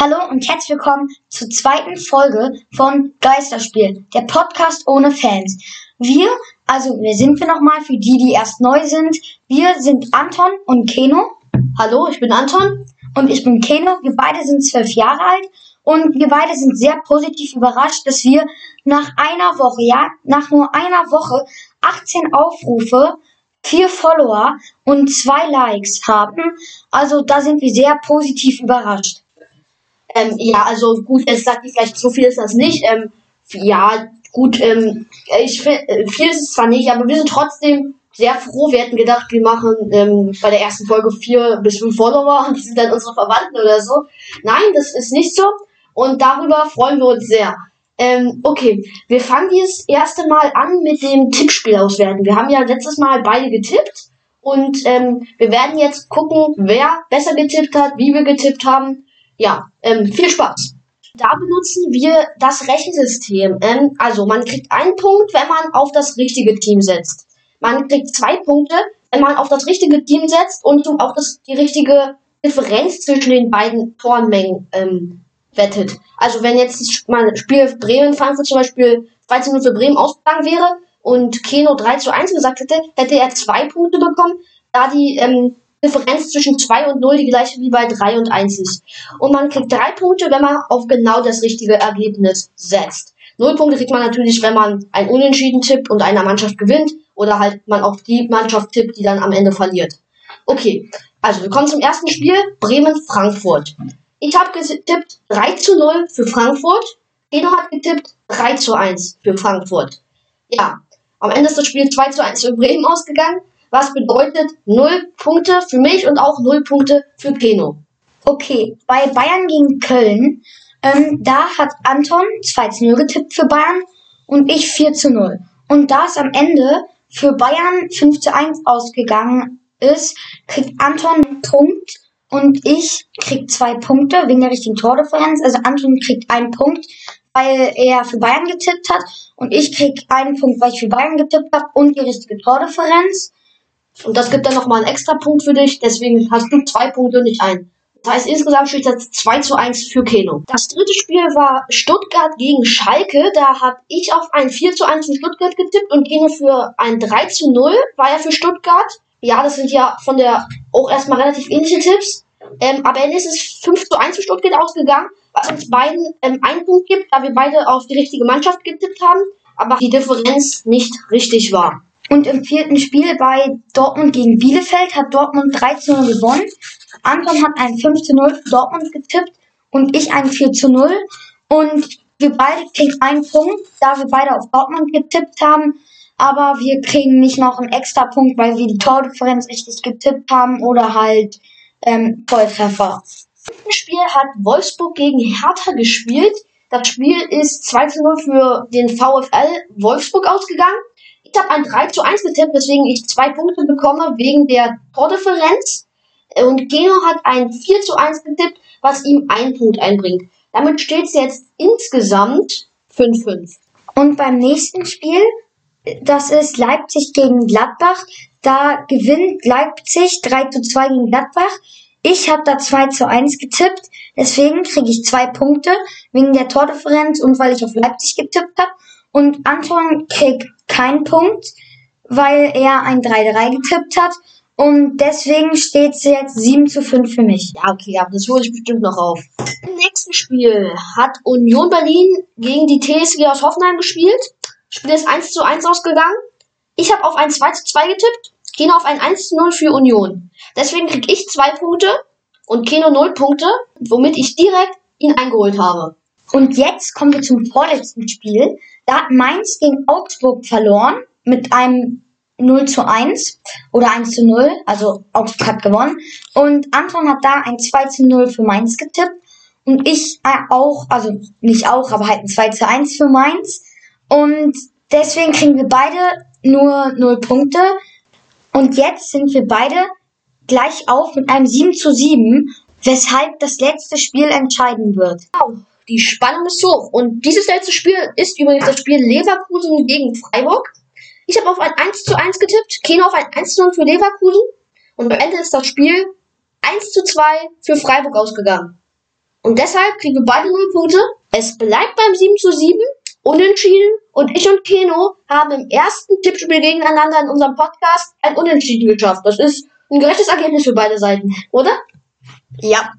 Hallo und herzlich willkommen zur zweiten Folge von Geisterspiel, der Podcast ohne Fans. Wir, also wer sind wir nochmal für die, die erst neu sind? Wir sind Anton und Keno. Hallo, ich bin Anton. Und ich bin Keno. Wir beide sind zwölf Jahre alt und wir beide sind sehr positiv überrascht, dass wir nach einer Woche, ja, nach nur einer Woche 18 Aufrufe vier Follower und zwei Likes haben. Also da sind wir sehr positiv überrascht. Ähm, ja, also gut, es sagt vielleicht so viel ist das nicht. Ähm, ja, gut, ähm, ich äh, viel ist es zwar nicht, aber wir sind trotzdem sehr froh. Wir hätten gedacht, wir machen ähm, bei der ersten Folge vier bis fünf Follower und die sind dann unsere Verwandten oder so. Nein, das ist nicht so. Und darüber freuen wir uns sehr. Ähm, okay, wir fangen das erste Mal an mit dem Tippspiel auswerten. Wir haben ja letztes Mal beide getippt und ähm, wir werden jetzt gucken, wer besser getippt hat, wie wir getippt haben. Ja, ähm, viel Spaß. Da benutzen wir das Rechensystem. Ähm, also man kriegt einen Punkt, wenn man auf das richtige Team setzt. Man kriegt zwei Punkte, wenn man auf das richtige Team setzt und auch das, die richtige Differenz zwischen den beiden Tormengen ähm, wettet. Also wenn jetzt mal Spiel Bremen-Frankfurt zum Beispiel 2 zu 0 für Bremen ausgegangen wäre und Keno 3 zu 1 gesagt hätte, hätte er zwei Punkte bekommen, da die ähm, Differenz zwischen 2 und 0 die gleiche wie bei 3 und 1 ist. Und man kriegt drei Punkte, wenn man auf genau das richtige Ergebnis setzt. Null Punkte kriegt man natürlich, wenn man ein Unentschieden tippt und eine Mannschaft gewinnt oder halt man auf die Mannschaft tippt, die dann am Ende verliert. Okay, also wir kommen zum ersten Spiel, Bremen-Frankfurt. Ich habe getippt 3 zu 0 für Frankfurt. Geno hat getippt 3 zu 1 für Frankfurt. Ja, am Ende ist das Spiel 2 zu 1 für Bremen ausgegangen, was bedeutet 0 Punkte für mich und auch 0 Punkte für Keno. Okay, bei Bayern gegen Köln, ähm, da hat Anton 2 zu 0 getippt für Bayern und ich 4 zu 0. Und da es am Ende für Bayern 5 zu 1 ausgegangen ist, kriegt Anton einen Punkt und ich krieg zwei Punkte wegen der richtigen Tordifferenz. Also Anton kriegt einen Punkt, weil er für Bayern getippt hat und ich krieg einen Punkt, weil ich für Bayern getippt habe und die richtige Tordifferenz. Und das gibt dann nochmal einen extra Punkt für dich, deswegen hast du zwei Punkte und nicht einen. Das heißt, insgesamt steht das 2 zu 1 für Keno. Das dritte Spiel war Stuttgart gegen Schalke. Da habe ich auf ein 4 zu 1 für Stuttgart getippt und Keno für ein 3 zu 0 war er für Stuttgart. Ja, das sind ja von der auch erstmal relativ ähnliche Tipps. Ähm, aber Ende ist es 5 zu 1 für Stuttgart ausgegangen, was uns beiden ähm, einen Punkt gibt, da wir beide auf die richtige Mannschaft getippt haben, aber die Differenz nicht richtig war. Und im vierten Spiel bei Dortmund gegen Bielefeld hat Dortmund 3 zu 0 gewonnen. Anton hat ein 5 zu 0 für Dortmund getippt und ich ein 4 zu 0. Und wir beide kriegen einen Punkt, da wir beide auf Dortmund getippt haben. Aber wir kriegen nicht noch einen extra Punkt, weil wir die Tordifferenz richtig getippt haben oder halt ähm, Volltreffer. Im Spiel hat Wolfsburg gegen Hertha gespielt. Das Spiel ist 2 zu 0 für den VfL Wolfsburg ausgegangen. Ich habe ein 3 zu 1 getippt, weswegen ich zwei Punkte bekomme wegen der Tordifferenz. Und Geno hat ein 4 zu 1 getippt, was ihm einen Punkt einbringt. Damit steht es jetzt insgesamt 5-5. Und beim nächsten Spiel, das ist Leipzig gegen Gladbach, da gewinnt Leipzig 3 zu 2 gegen Gladbach. Ich habe da 2 zu 1 getippt, deswegen kriege ich zwei Punkte wegen der Tordifferenz und weil ich auf Leipzig getippt habe. Und Anton kriegt keinen Punkt, weil er ein 3-3 getippt hat. Und deswegen steht es jetzt 7 zu 5 für mich. Ja, okay, aber das hole ich bestimmt noch auf. Im nächsten Spiel hat Union Berlin gegen die TSG aus Hoffenheim gespielt. Spiel ist 1 zu 1 ausgegangen. Ich habe auf ein 2 zu 2 getippt, Keno auf ein 1 zu 0 für Union. Deswegen kriege ich zwei Punkte und Keno 0 Punkte, womit ich direkt ihn eingeholt habe. Und jetzt kommen wir zum vorletzten Spiel. Da hat Mainz gegen Augsburg verloren mit einem 0 zu 1 oder 1 zu 0. Also Augsburg hat gewonnen. Und Anton hat da ein 2 zu 0 für Mainz getippt. Und ich äh, auch, also nicht auch, aber halt ein 2 zu 1 für Mainz. Und deswegen kriegen wir beide nur 0 Punkte. Und jetzt sind wir beide gleich auf mit einem 7 zu 7, weshalb das letzte Spiel entscheiden wird. Wow, die Spannung ist hoch. Und dieses letzte Spiel ist übrigens das Spiel Leverkusen gegen Freiburg. Ich habe auf ein 1 zu 1 getippt, Keno auf ein 1 zu 0 für Leverkusen. Und am Ende ist das Spiel 1 zu 2 für Freiburg ausgegangen. Und deshalb kriegen wir beide 0 Punkte. Es bleibt beim 7 zu 7. Unentschieden. Und ich und Keno haben im ersten Tippspiel gegeneinander in unserem Podcast ein Unentschieden geschafft. Das ist ein gerechtes Ergebnis für beide Seiten, oder? Ja.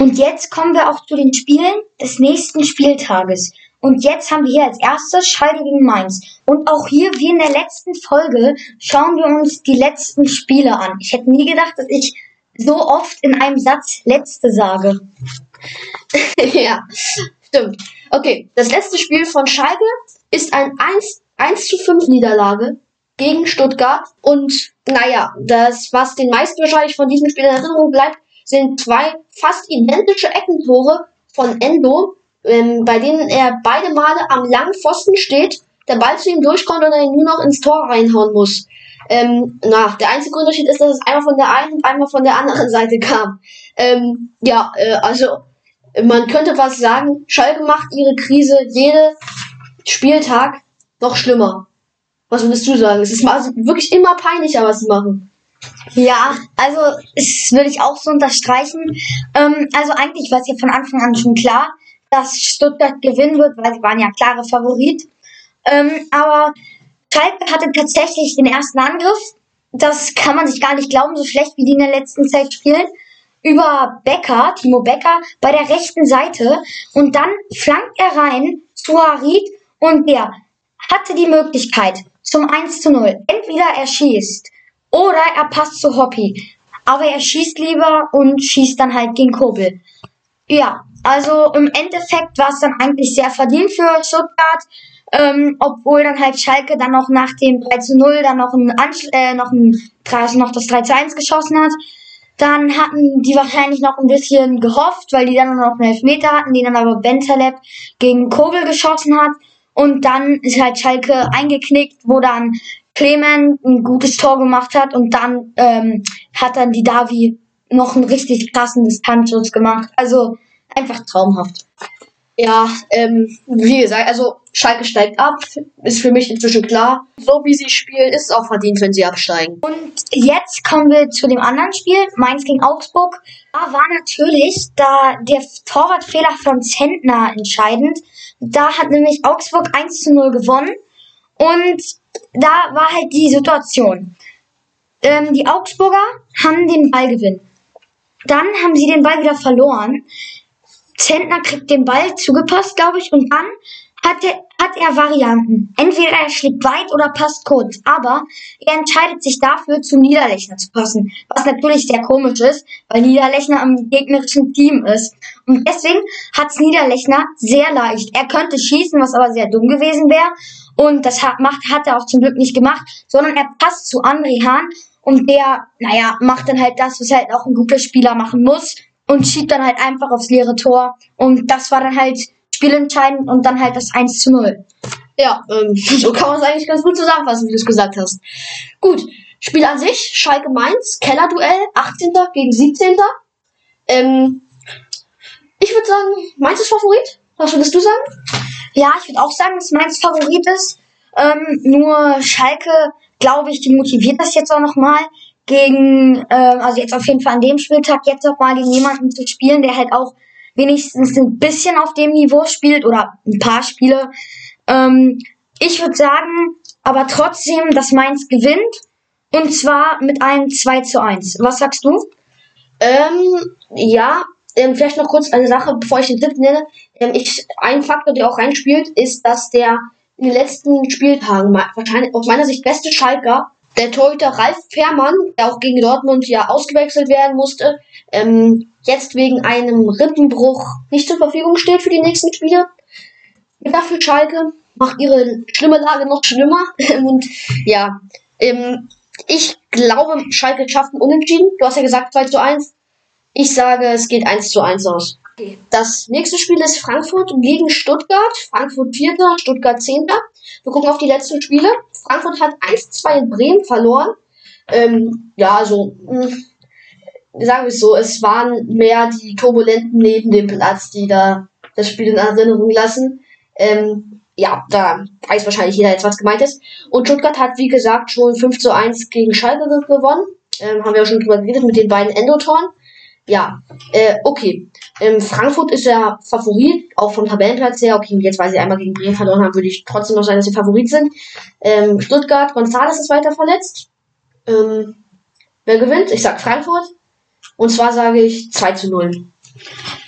Und jetzt kommen wir auch zu den Spielen des nächsten Spieltages. Und jetzt haben wir hier als erstes Schalke gegen Mainz. Und auch hier, wie in der letzten Folge, schauen wir uns die letzten Spiele an. Ich hätte nie gedacht, dass ich so oft in einem Satz letzte sage. ja, stimmt. Okay, das letzte Spiel von Schalke ist ein 1, 1 zu 5 Niederlage gegen Stuttgart. Und naja, das, was den meisten wahrscheinlich von diesem Spiel in Erinnerung bleibt, sind zwei fast identische Eckentore von Endo, ähm, bei denen er beide Male am langen Pfosten steht, der Ball zu ihm durchkommt und er ihn nur noch ins Tor reinhauen muss. Ähm, na, der einzige Unterschied ist, dass es einmal von der einen und einmal von der anderen Seite kam. Ähm, ja, äh, also man könnte was sagen, Schalke macht ihre Krise jede Spieltag noch schlimmer. Was würdest du sagen? Es ist also wirklich immer peinlicher, was sie machen. Ja, also das würde ich auch so unterstreichen. Ähm, also eigentlich war es ja von Anfang an schon klar, dass Stuttgart gewinnen wird, weil sie waren ja klare Favorit. Ähm, aber Schalke hatte tatsächlich den ersten Angriff. Das kann man sich gar nicht glauben, so schlecht wie die in der letzten Zeit spielen. Über Becker, Timo Becker, bei der rechten Seite. Und dann flankt er rein zu Harid und der hatte die Möglichkeit zum 1 zu 0. Entweder er schießt oder er passt zu Hoppy. Aber er schießt lieber und schießt dann halt gegen Kobel. Ja, also im Endeffekt war es dann eigentlich sehr verdient für Stuttgart. Ähm, obwohl dann halt Schalke dann noch nach dem 3 zu 0 dann noch ein, Anschl äh, noch, ein also noch das 3 zu 1 geschossen hat. Dann hatten die wahrscheinlich noch ein bisschen gehofft, weil die dann noch einen Elfmeter hatten, die dann aber Bentaleb gegen Kobel geschossen hat. Und dann ist halt Schalke eingeknickt, wo dann Clement ein gutes Tor gemacht hat und dann ähm, hat dann die Davi noch einen richtig krassen Distanzschuss gemacht. Also einfach traumhaft. Ja, ähm, wie gesagt, also Schalke steigt ab, ist für mich inzwischen klar. So wie sie spielen, ist es auch verdient, wenn sie absteigen. Und jetzt kommen wir zu dem anderen Spiel, Mainz gegen Augsburg. Da war natürlich da der Torwartfehler von Zentner entscheidend. Da hat nämlich Augsburg 1 zu 0 gewonnen. Und da war halt die Situation. Ähm, die Augsburger haben den Ballgewinn. Dann haben sie den Ball wieder verloren. Zentner kriegt den Ball zugepasst, glaube ich, und dann hat er, hat er Varianten. Entweder er schlägt weit oder passt kurz. Aber er entscheidet sich dafür, zu Niederlechner zu passen. Was natürlich sehr komisch ist, weil Niederlechner am gegnerischen Team ist. Und deswegen hat's Niederlechner sehr leicht. Er könnte schießen, was aber sehr dumm gewesen wäre. Und das hat, macht, hat er auch zum Glück nicht gemacht, sondern er passt zu André Hahn. Und der, naja, macht dann halt das, was halt auch ein guter Spieler machen muss und schiebt dann halt einfach aufs leere Tor. Und das war dann halt spielentscheidend und dann halt das 1 zu 0. Ja, ähm, so kann man es eigentlich ganz gut zusammenfassen, wie du es gesagt hast. Gut, Spiel an sich, Schalke Mainz, Kellerduell, 18. gegen 17. Ähm, ich würde sagen, Mainz ist Favorit. Was würdest du sagen? Ja, ich würde auch sagen, dass Mainz Favorit ist. Ähm, nur Schalke, glaube ich, die motiviert das jetzt auch nochmal gegen, äh, also jetzt auf jeden Fall an dem Spieltag, jetzt auch mal gegen jemanden zu spielen, der halt auch wenigstens ein bisschen auf dem Niveau spielt oder ein paar Spiele. Ähm, ich würde sagen, aber trotzdem, dass Mainz gewinnt. Und zwar mit einem 2 zu 1. Was sagst du? Ähm, ja, ähm, vielleicht noch kurz eine Sache, bevor ich den Tipp nenne. Ich, ein Faktor, der auch reinspielt, ist, dass der in den letzten Spieltagen wahrscheinlich aus meiner Sicht beste Schalker der Torhüter Ralf Fährmann, der auch gegen Dortmund ja ausgewechselt werden musste, ähm, jetzt wegen einem Rippenbruch nicht zur Verfügung steht für die nächsten Spiele. Dafür Schalke macht ihre schlimme Lage noch schlimmer. Und ja, ähm, ich glaube, Schalke schafft einen Unentschieden. Du hast ja gesagt 2 zu 1. Ich sage, es geht 1 zu 1 aus. Das nächste Spiel ist Frankfurt gegen Stuttgart. Frankfurt 4., Stuttgart 10. Wir gucken auf die letzten Spiele. Frankfurt hat 1-2 in Bremen verloren. Ähm, ja, so, mh, hm, sagen wir es so, es waren mehr die Turbulenten neben dem Platz, die da das Spiel in Erinnerung lassen. Ähm, ja, da weiß wahrscheinlich jeder jetzt, was gemeint ist. Und Stuttgart hat, wie gesagt, schon 5 zu 1 gegen Schalke gewonnen. Ähm, haben wir auch schon drüber geredet mit den beiden Endotoren. Ja, äh, okay. Ähm, Frankfurt ist ja Favorit, auch vom Tabellenplatz her. Okay, jetzt, weil sie einmal gegen Bremen verloren haben, würde ich trotzdem noch sagen, dass sie Favorit sind. Ähm, Stuttgart, González ist weiter verletzt. Ähm, wer gewinnt? Ich sag Frankfurt. Und zwar sage ich 2 zu 0.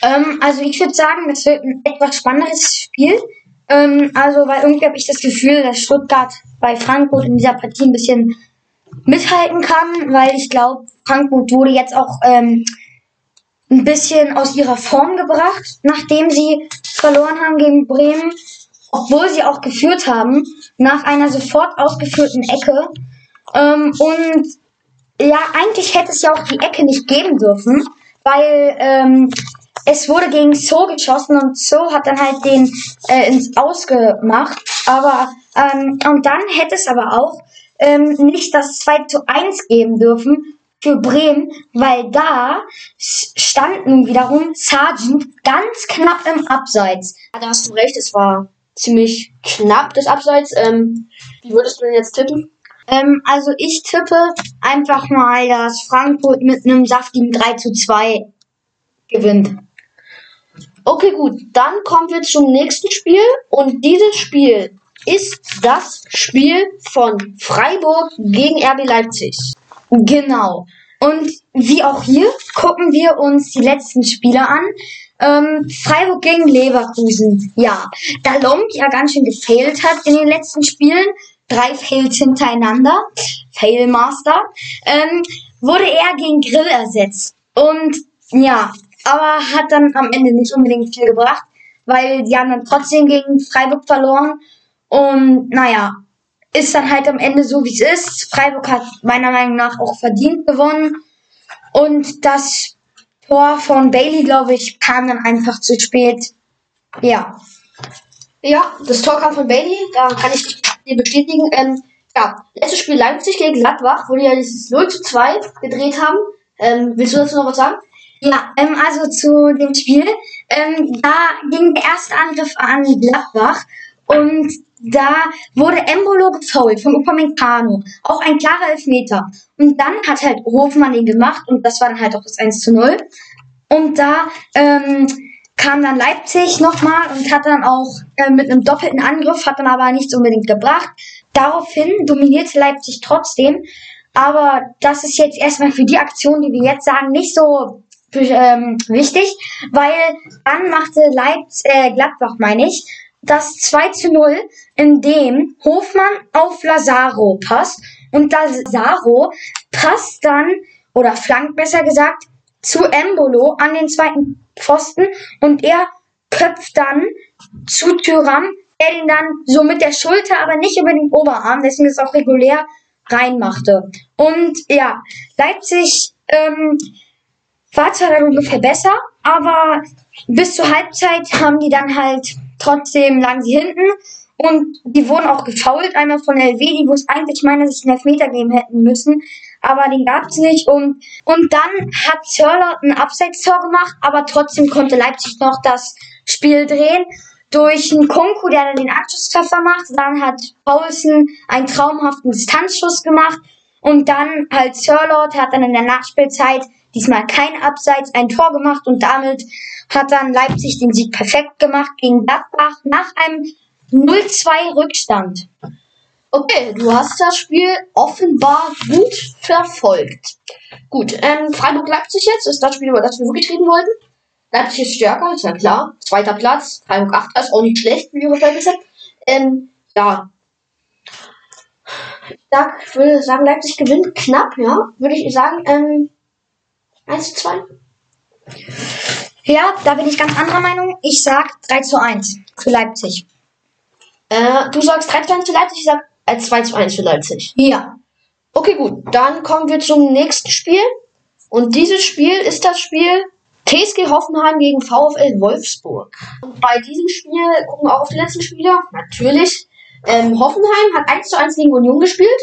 Ähm, also ich würde sagen, das wird ein etwas spannenderes Spiel. Ähm, also, weil irgendwie habe ich das Gefühl, dass Stuttgart bei Frankfurt in dieser Partie ein bisschen mithalten kann, weil ich glaube, Frankfurt wurde jetzt auch ähm, ein bisschen aus ihrer Form gebracht, nachdem sie verloren haben gegen Bremen, obwohl sie auch geführt haben, nach einer sofort ausgeführten Ecke. Ähm, und ja, eigentlich hätte es ja auch die Ecke nicht geben dürfen, weil ähm, es wurde gegen So geschossen und So hat dann halt den äh, ins Ausgemacht. Aber ähm, und dann hätte es aber auch ähm, nicht das 2 zu 1 geben dürfen für Bremen, weil da stand nun wiederum Sargent ganz knapp im Abseits. Ja, da hast du recht, es war ziemlich knapp das Abseits. Ähm, wie würdest du denn jetzt tippen? Ähm, also ich tippe einfach mal, dass Frankfurt mit einem saftigen 3 zu 2 gewinnt. Okay, gut. Dann kommen wir zum nächsten Spiel. Und dieses Spiel ist das Spiel von Freiburg gegen RB Leipzig. Genau. Und wie auch hier gucken wir uns die letzten Spiele an. Ähm, Freiburg gegen Leverkusen. Ja, da Lomb ja ganz schön gefailt hat in den letzten Spielen. Drei Fails hintereinander. Failmaster. Ähm, wurde er gegen Grill ersetzt. Und ja, aber hat dann am Ende nicht unbedingt viel gebracht, weil die haben dann trotzdem gegen Freiburg verloren. Und naja, ist dann halt am Ende so, wie es ist. Freiburg hat meiner Meinung nach auch verdient gewonnen. Und das Tor von Bailey, glaube ich, kam dann einfach zu spät. Ja. Ja, das Tor kam von Bailey, da kann ich dir bestätigen. Ähm, ja, letztes Spiel Leipzig gegen Gladbach, wo die ja dieses 0 zu 2 gedreht haben. Ähm, willst du dazu noch was sagen? Ja, ähm, also zu dem Spiel. Ähm, da ging der erste Angriff an Gladbach und da wurde Embolo gefoult von Upamecano. Auch ein klarer Elfmeter. Und dann hat halt Hofmann den gemacht und das war dann halt auch das 1 zu 0. Und da ähm, kam dann Leipzig nochmal und hat dann auch äh, mit einem doppelten Angriff, hat dann aber nichts unbedingt gebracht. Daraufhin dominierte Leipzig trotzdem. Aber das ist jetzt erstmal für die Aktion, die wir jetzt sagen, nicht so ähm, wichtig, weil dann machte Leipzig, äh, Gladbach, meine ich, das 2 zu 0, in dem Hofmann auf Lazaro passt und Lazaro passt dann, oder flankt besser gesagt, zu Embolo an den zweiten Pfosten und er köpft dann zu Tyram, der ihn dann so mit der Schulter, aber nicht über den Oberarm, deswegen ist es auch regulär, reinmachte. Und ja, Leipzig ähm, war zwar dann ungefähr besser, aber bis zur Halbzeit haben die dann halt trotzdem lagen sie hinten. Und die wurden auch gefault, einmal von LW, wo es eigentlich meiner Sicht einen Elfmeter geben hätten müssen, aber den gab es nicht. Und, und dann hat Sörler ein Abseitstor gemacht, aber trotzdem konnte Leipzig noch das Spiel drehen. Durch einen Kunku, der dann den Abschlusstreffer macht, dann hat Paulsen einen traumhaften Distanzschuss gemacht. Und dann halt Sirlot hat dann in der Nachspielzeit diesmal kein Abseits, ein Tor gemacht und damit hat dann Leipzig den Sieg perfekt gemacht gegen Gladbach nach einem 0-2 Rückstand. Okay, du hast das Spiel offenbar gut verfolgt. Gut, ähm, Freiburg-Leipzig jetzt ist das Spiel, über das wir wirklich reden wollten. Leipzig ist stärker, ist ja klar. Zweiter Platz, Freiburg 8 ist auch nicht schlecht, wie wir Verhältnis haben. Ähm, ja. Ich würde sagen, Leipzig gewinnt knapp, ja. Würde ich sagen, ähm, 1 zu 2. Ja, da bin ich ganz anderer Meinung. Ich sag 3 zu 1 für Leipzig. Äh, du sagst 3 zu 1 für Leipzig, ich sag äh, 2 zu 1 für Leipzig. Ja. Okay, gut. Dann kommen wir zum nächsten Spiel. Und dieses Spiel ist das Spiel TSG Hoffenheim gegen VfL Wolfsburg. Und bei diesem Spiel gucken wir auch auf die letzten Spieler. Natürlich. Ähm, Hoffenheim hat 1 zu 1 gegen Union gespielt.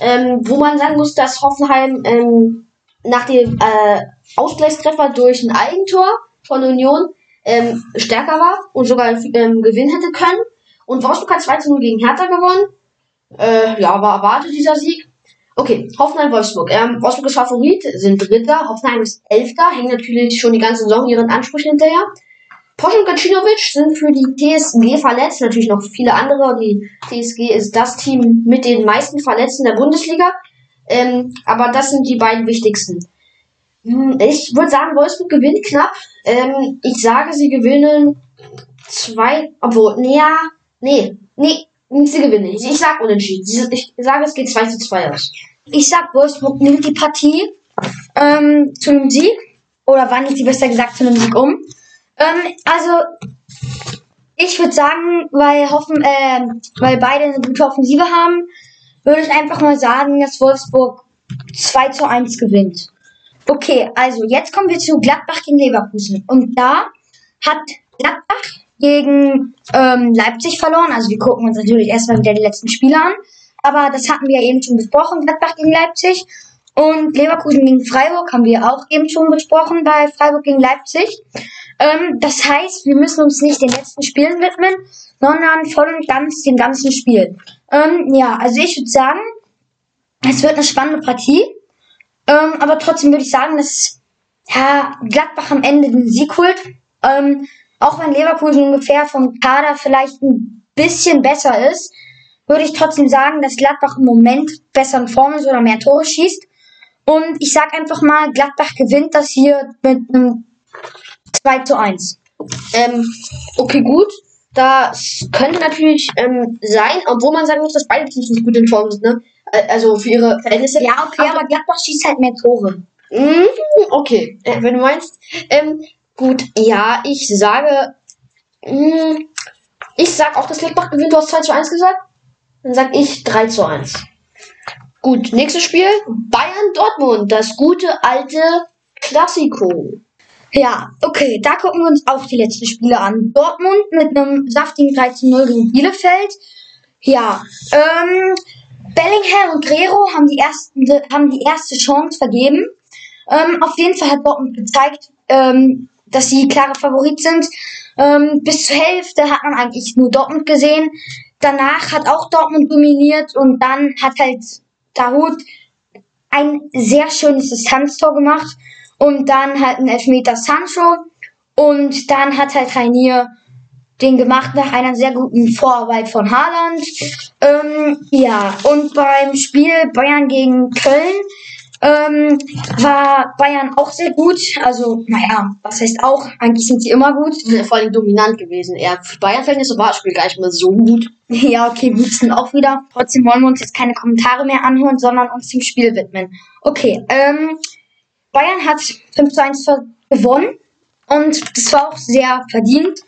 Ähm, wo man sagen muss, dass Hoffenheim ähm, nach dem äh, Ausgleichstreffer durch ein Eigentor von Union ähm, stärker war und sogar ähm, gewinnen hätte können. Und Wolfsburg hat 2 zu 0 gegen Hertha gewonnen. Äh, ja, war erwartet dieser Sieg. Okay, Hoffenheim-Wolfsburg. Ähm, Wolfsburg ist Favorit, sind Dritter, Hoffenheim ist Elfter, hängen natürlich schon die ganze Saison ihren Ansprüchen hinterher. Posch und Gacinovic sind für die TSG verletzt, natürlich noch viele andere. Die TSG ist das Team mit den meisten Verletzten der Bundesliga. Ähm, aber das sind die beiden wichtigsten. Hm, Ich würde sagen, Wolfsburg gewinnt knapp. Ähm, ich sage, sie gewinnen zwei, obwohl, nee, ja, nee, nee, sie gewinnen nicht. Ich sag unentschieden. Ich sage, es geht 2 zu 2 aus. Ich sag, Wolfsburg nimmt die Partie ähm, zu einem Sieg. Oder wandelt sie besser gesagt zu einem Sieg um. Ähm, also, ich würde sagen, weil, hoffen, ähm, weil beide eine gute Offensive haben, würde ich einfach mal sagen, dass Wolfsburg 2 zu 1 gewinnt. Okay, also jetzt kommen wir zu Gladbach gegen Leverkusen. Und da hat Gladbach gegen ähm, Leipzig verloren. Also wir gucken uns natürlich erstmal wieder die letzten Spiele an. Aber das hatten wir eben schon besprochen, Gladbach gegen Leipzig. Und Leverkusen gegen Freiburg haben wir auch eben schon besprochen bei Freiburg gegen Leipzig. Ähm, das heißt, wir müssen uns nicht den letzten Spielen widmen, sondern voll und ganz dem ganzen Spiel. Ähm, ja, also ich würde sagen, es wird eine spannende Partie. Ähm, aber trotzdem würde ich sagen, dass ja, Gladbach am Ende den Sieg holt. Ähm, auch wenn Leverkusen ungefähr vom Kader vielleicht ein bisschen besser ist, würde ich trotzdem sagen, dass Gladbach im Moment besser in Form ist oder mehr Tore schießt. Und ich sag einfach mal, Gladbach gewinnt das hier mit einem 2 zu 1. Ähm, okay, gut. Das könnte natürlich ähm, sein, obwohl man sagen muss, dass beide Teams nicht gut in Form sind, ne? Äh, Also für ihre Verhältnisse. Ja, okay, aber Gladbach schießt halt mehr Tore. Mm, Okay, äh, wenn du meinst. Ähm, gut, ja, ich sage. mm, ich sag auch, dass Gladbach gewinnt. Du hast 2 zu 1 gesagt. Dann sag ich 3 zu 1. Gut, nächstes Spiel. Bayern-Dortmund. Das gute alte Klassiko. Ja, okay, da gucken wir uns auch die letzten Spiele an. Dortmund mit einem saftigen 3 zu 0 gegen Bielefeld. Ja, ähm, Bellingham und Guerrero haben die, ersten, haben die erste Chance vergeben. Ähm, auf jeden Fall hat Dortmund gezeigt, ähm, dass sie klare Favorit sind. Ähm, bis zur Hälfte hat man eigentlich nur Dortmund gesehen. Danach hat auch Dortmund dominiert und dann hat halt Dahut ein sehr schönes Distanztor gemacht und dann halt ein Elfmeter Sancho und dann hat halt Rainier den gemacht nach einer sehr guten Vorarbeit von Haaland. Ähm, ja, und beim Spiel Bayern gegen Köln ähm, war Bayern auch sehr gut. Also, naja, was heißt auch? Eigentlich sind sie immer gut. Sind vor allem dominant gewesen. Er für Bayern-Verhältnisse war das Spiel gar nicht mehr so gut. Ja, okay, gut sind auch wieder. Trotzdem wollen wir uns jetzt keine Kommentare mehr anhören, sondern uns dem Spiel widmen. Okay, ähm, Bayern hat 5 zu 1 ver- gewonnen und das war auch sehr verdient.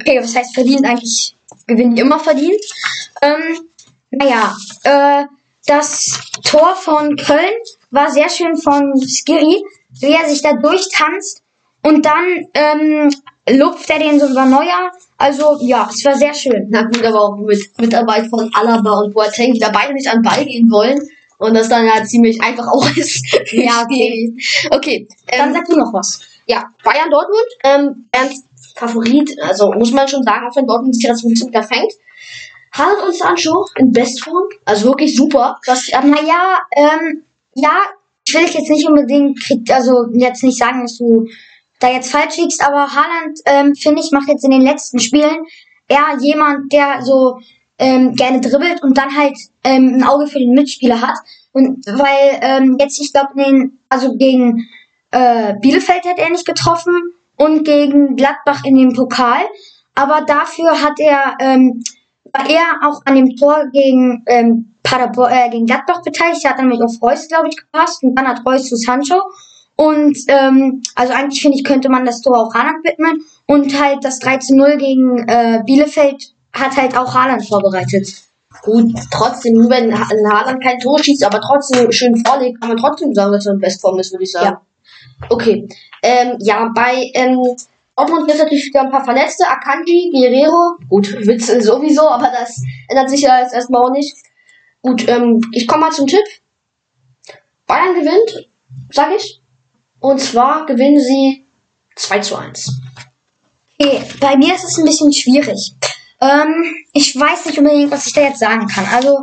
Okay, was heißt verdient? Eigentlich gewinnen die immer verdient. Ähm, naja, äh, das Tor von Köln war sehr schön von Skiri, wie er sich da durchtanzt und dann ähm, lupft er den so über Neuer. Also ja, es war sehr schön. Na gut, aber auch mit Mitarbeit von Alaba und Boateng, die da beide nicht an Ball gehen wollen. Und das dann ja ziemlich einfach auch ist. Ja, okay. Okay. Dann Ähm, sag du noch was. ja, Bayern Dortmund. Ähm, Bayerns Favorit, also muss man schon sagen, auch wenn Dortmund sich jetzt ein bisschen wieder fängt. Haaland und Sancho in Bestform. Also wirklich super. Was Naja, ähm, ja, ich will dich jetzt nicht unbedingt, krieg, also jetzt nicht sagen, dass du da jetzt falsch liegst, aber Haaland, ähm, finde ich, macht jetzt in den letzten Spielen eher jemand, der so ähm, gerne dribbelt und dann halt ähm, ein Auge für den Mitspieler hat. Und weil ähm, jetzt, ich glaube, also gegen äh, Bielefeld hat er nicht getroffen und gegen Gladbach in dem Pokal. Aber dafür hat er, ähm, war er auch an dem Tor gegen, ähm, Paderborn, äh, gegen Gladbach beteiligt. Er hat nämlich auf Reus, glaube ich, gepasst und dann hat Reus zu Sancho. Und ähm, also eigentlich finde ich, könnte man das Tor auch Haaland widmen. Und halt das 3 zu 0 gegen äh, Bielefeld hat halt auch Haaland vorbereitet. gut, trotzdem, nur wenn Haaland kein Tor schießt, aber trotzdem schön vorlegt, kann man trotzdem sagen, dass er in Bestform ist, würde ich sagen. Okay. Ähm, ja, bei ähm, Dortmund gibt es natürlich wieder ein paar Verletzte. Akanji, Guerrero. Gut, Witz sowieso, aber das ändert sich ja jetzt erstmal auch nicht. Gut, ähm, ich komme mal zum Tipp. Bayern gewinnt, sag ich. Und zwar gewinnen sie 2 zu 1. Okay, bei mir ist es ein bisschen schwierig. Ähm, ich weiß nicht unbedingt, was ich da jetzt sagen kann. Also,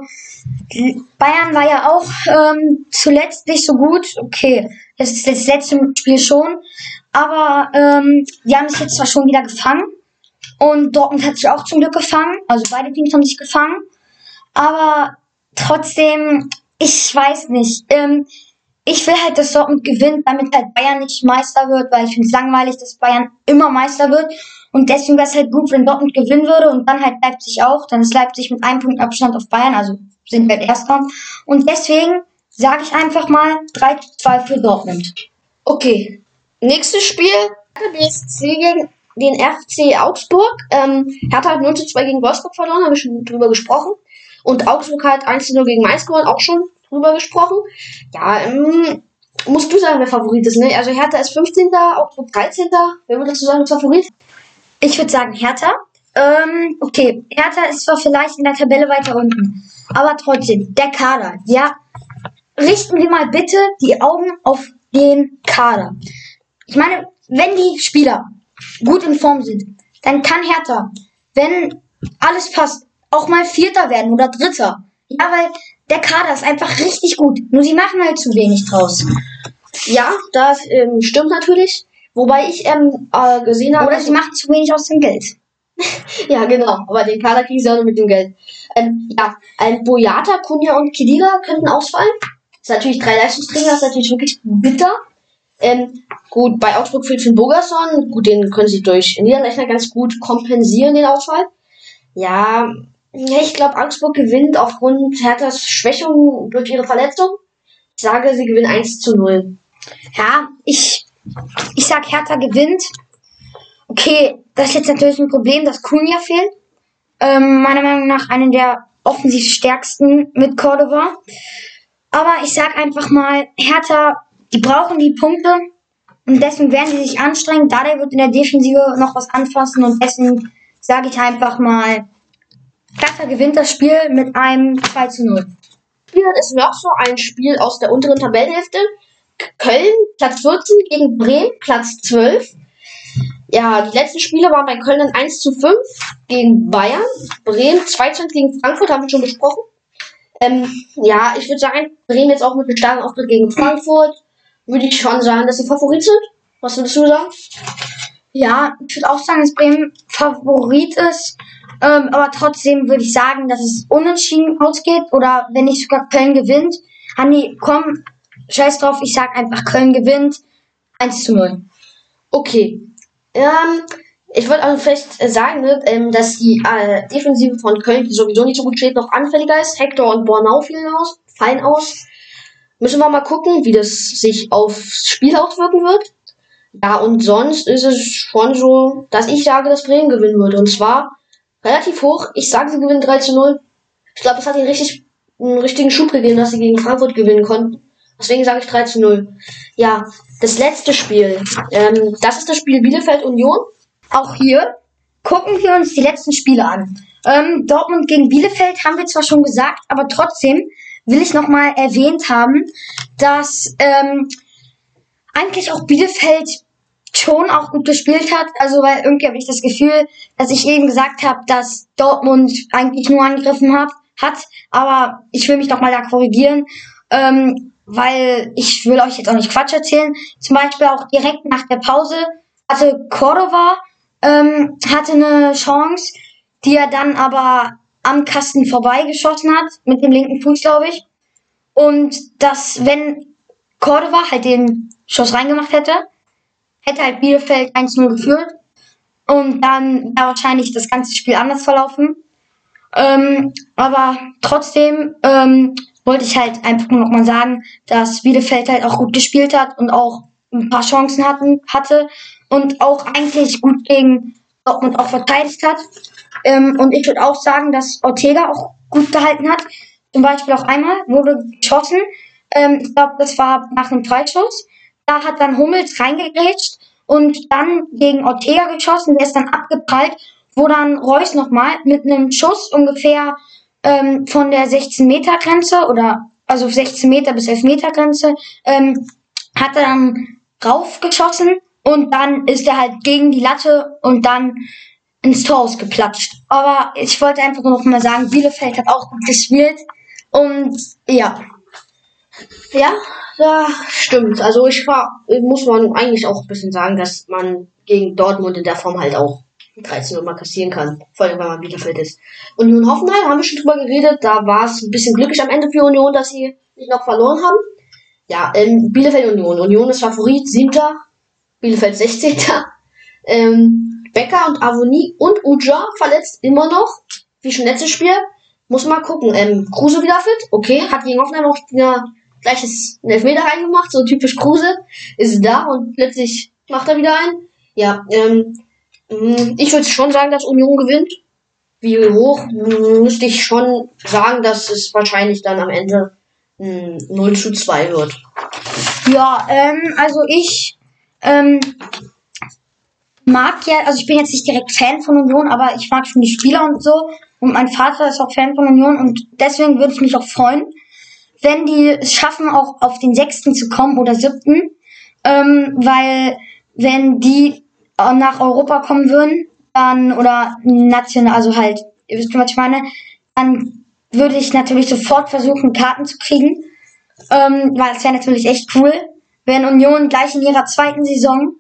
Bayern war ja auch ähm, zuletzt nicht so gut. Okay, das ist das letzte Spiel schon. Aber ähm, die haben sich jetzt zwar schon wieder gefangen. Und Dortmund hat sich auch zum Glück gefangen. Also beide Teams haben sich gefangen. Aber trotzdem, ich weiß nicht. Ähm, ich will halt, dass Dortmund gewinnt, damit halt Bayern nicht Meister wird, weil ich finde es langweilig, dass Bayern immer Meister wird. Und deswegen wäre es halt gut, wenn Dortmund gewinnen würde und dann halt Leipzig auch. Dann ist Leipzig mit einem Punkt Abstand auf Bayern, also sind wir Erster. Und deswegen sage ich einfach mal 3 zu 2 für Dortmund. Okay. Nächstes Spiel. BSC gegen den FC Augsburg. Ähm, Hertha hat 0 zu 2 gegen Wolfsburg verloren, habe ich schon drüber gesprochen. Und Augsburg hat 1 zu 0 gegen Mainz gewonnen, auch schon drüber gesprochen. Ja, ähm, musst du sagen, wer Favorit ist, ne? Also Hertha ist 15. Augsburg 13. Wer würdest du sagen, Favorit? Ich würde sagen Hertha. Ähm, okay, Hertha ist zwar vielleicht in der Tabelle weiter unten, aber trotzdem, der Kader. Ja, richten wir mal bitte die Augen auf den Kader. Ich meine, wenn die Spieler gut in Form sind, dann kann Hertha, wenn alles passt, auch mal Vierter werden oder Dritter. Ja, weil der Kader ist einfach richtig gut. Nur sie machen halt zu wenig draus. Ja, das ähm, stimmt natürlich. Wobei ich ähm, äh, gesehen habe. Oder sie machen zu wenig aus dem Geld. ja, genau. Aber den Kader kriegen sie auch nur mit dem Geld. Ähm, ja, ein Boyata, Kunja und Kedira könnten ausfallen. Das ist natürlich drei Leistungsträger, das ist natürlich wirklich bitter. Ähm, gut, bei Augsburg fehlt Finn Bogerson. Gut, den können sie durch Niederlechner ganz gut kompensieren, den Ausfall. Ja, ich glaube, Augsburg gewinnt aufgrund Herthas Schwächung durch ihre Verletzung. Ich sage, sie gewinnen 1 zu 0. Ja, ich, ich sag, Hertha gewinnt. Okay, das ist jetzt natürlich ein Problem, dass Kunja fehlt. Ähm, meiner Meinung nach einen der offensiv stärksten mit Cordova. Aber ich sag einfach mal, Hertha, die brauchen die Punkte. Und deswegen werden sie sich anstrengen. Dada wird in der Defensive noch was anfassen. Und deswegen sage ich einfach mal, Hertha gewinnt das Spiel mit einem 2 zu 0. Hier ist noch so ein Spiel aus der unteren Tabellenhälfte. Köln, Platz 14 gegen Bremen, Platz 12. Ja, die letzten Spiele waren bei Köln 1 zu 5 gegen Bayern. Bremen 2 zu 1 gegen Frankfurt, haben wir schon besprochen. Ähm, ja, ich würde sagen, Bremen jetzt auch mit einem starken Auftritt gegen Frankfurt, würde ich schon sagen, dass sie Favorit sind. Was würdest du sagen? Ja, ich würde auch sagen, dass Bremen Favorit ist. Ähm, aber trotzdem würde ich sagen, dass es unentschieden ausgeht oder wenn nicht sogar Köln gewinnt. Hanni, komm, scheiß drauf, ich sag einfach Köln gewinnt 1 zu 0. Okay. Ähm, ich würde also vielleicht sagen, ne, ähm, dass die äh, Defensive von Köln, die sowieso nicht so gut steht, noch anfälliger ist. Hector und Bornau fallen aus. Fallen aus. Müssen wir mal gucken, wie das sich aufs Spiel auswirken wird. Ja, und sonst ist es schon so, dass ich sage, dass Bremen gewinnen würde. Und zwar relativ hoch. Ich sage, sie gewinnen 3 zu 0. Ich glaube, es hat ihnen richtig, einen richtigen Schub gegeben, dass sie gegen Frankfurt gewinnen konnten. Deswegen sage ich 3 zu 0. Ja, das letzte Spiel. Ähm, das ist das Spiel Bielefeld Union. Auch hier gucken wir uns die letzten Spiele an. Ähm, Dortmund gegen Bielefeld haben wir zwar schon gesagt, aber trotzdem will ich nochmal erwähnt haben, dass ähm, eigentlich auch Bielefeld schon auch gut gespielt hat. Also weil irgendwie habe ich das Gefühl, dass ich eben gesagt habe, dass Dortmund eigentlich nur angegriffen hat, hat. Aber ich will mich doch mal da korrigieren, ähm, weil ich will euch jetzt auch nicht Quatsch erzählen. Zum Beispiel auch direkt nach der Pause hatte Cordova ähm, hatte eine Chance, die er dann aber am Kasten vorbeigeschossen hat mit dem linken Fuß, glaube ich. Und dass wenn Cordova halt den Schuss reingemacht hätte, hätte halt Bielefeld 1-0 geführt. Und dann wäre wahrscheinlich das ganze Spiel anders verlaufen. Ähm, aber trotzdem ähm, wollte ich halt einfach nur nochmal sagen, dass Bielefeld halt auch gut gespielt hat und auch ein paar Chancen hatten, hatte und auch eigentlich gut gegen Dortmund auch verteidigt hat. Ähm, und ich würde auch sagen, dass Ortega auch gut gehalten hat. Zum Beispiel auch einmal wurde geschossen. Ähm, ich glaube, das war nach einem Freischuss. Da hat dann Hummels reingegrätscht und dann gegen Ortega geschossen. Der ist dann abgeprallt, wo dann Reus nochmal mit einem Schuss ungefähr ähm, von der 16-Meter-Grenze oder also 16 Meter bis 11 Meter Grenze ähm, hat er dann raufgeschossen und dann ist er halt gegen die Latte und dann ins Tor ausgeplatscht. Aber ich wollte einfach nur noch mal sagen, Bielefeld hat auch gut gespielt. Und ja. Ja, ja, stimmt. Also ich war, muss man eigentlich auch ein bisschen sagen, dass man gegen Dortmund in der Form halt auch 13 Uhr mal kassieren kann. Vor allem, wenn man Bielefeld ist. Union Hoffenheim haben wir schon drüber geredet. Da war es ein bisschen glücklich am Ende für Union, dass sie nicht noch verloren haben. Ja, ähm, Bielefeld Union. Union ist Favorit, siebter. Bielefeld 16. Ähm, Becker und Avoni und Uja verletzt immer noch. Wie schon letztes Spiel. Muss mal gucken. Ähm, Kruse wieder fit. Okay, hat gegen Hoffenheim auch ja, gleiches Elfmeter reingemacht. So typisch Kruse. Ist da und plötzlich macht er wieder ein. Ja, ähm, ich würde schon sagen, dass Union gewinnt. Wie hoch mm, müsste ich schon sagen, dass es wahrscheinlich dann am Ende 0 mm, zu 2 wird. Ja, ähm, also ich ähm, mag ja, also ich bin jetzt nicht direkt Fan von Union, aber ich mag schon die Spieler und so. Und mein Vater ist auch Fan von Union und deswegen würde ich mich auch freuen, wenn die es schaffen, auch auf den sechsten zu kommen oder siebten. Ähm, weil wenn die nach Europa kommen würden, dann oder national, also halt, ihr wisst, was ich meine, dann würde ich natürlich sofort versuchen, Karten zu kriegen. Ähm, weil es wäre natürlich echt cool, wenn Union gleich in ihrer zweiten Saison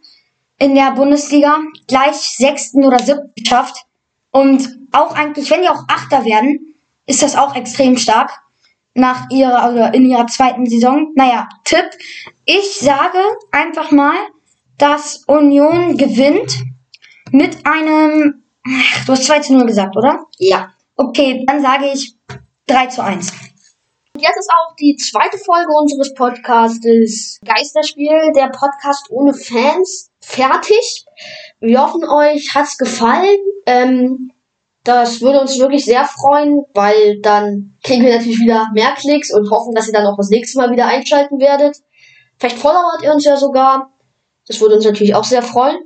in der Bundesliga gleich sechsten oder siebten schafft. Und auch eigentlich, wenn die auch Achter werden, ist das auch extrem stark nach ihrer, also in ihrer zweiten Saison. Naja, Tipp. Ich sage einfach mal, dass Union gewinnt mit einem, du hast 2 zu 0 gesagt, oder? Ja. Okay, dann sage ich 3 zu 1 jetzt ist auch die zweite Folge unseres Podcastes Geisterspiel, der Podcast ohne Fans, fertig. Wir hoffen, euch hat's gefallen. Ähm, das würde uns wirklich sehr freuen, weil dann kriegen wir natürlich wieder mehr Klicks und hoffen, dass ihr dann auch das nächste Mal wieder einschalten werdet. Vielleicht followert ihr uns ja sogar. Das würde uns natürlich auch sehr freuen.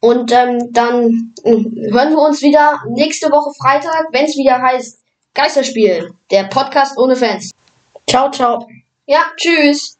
Und ähm, dann äh, hören wir uns wieder nächste Woche Freitag, wenn es wieder heißt Geisterspiel, der Podcast ohne Fans. Ciao, ciao. Ja, tschüss.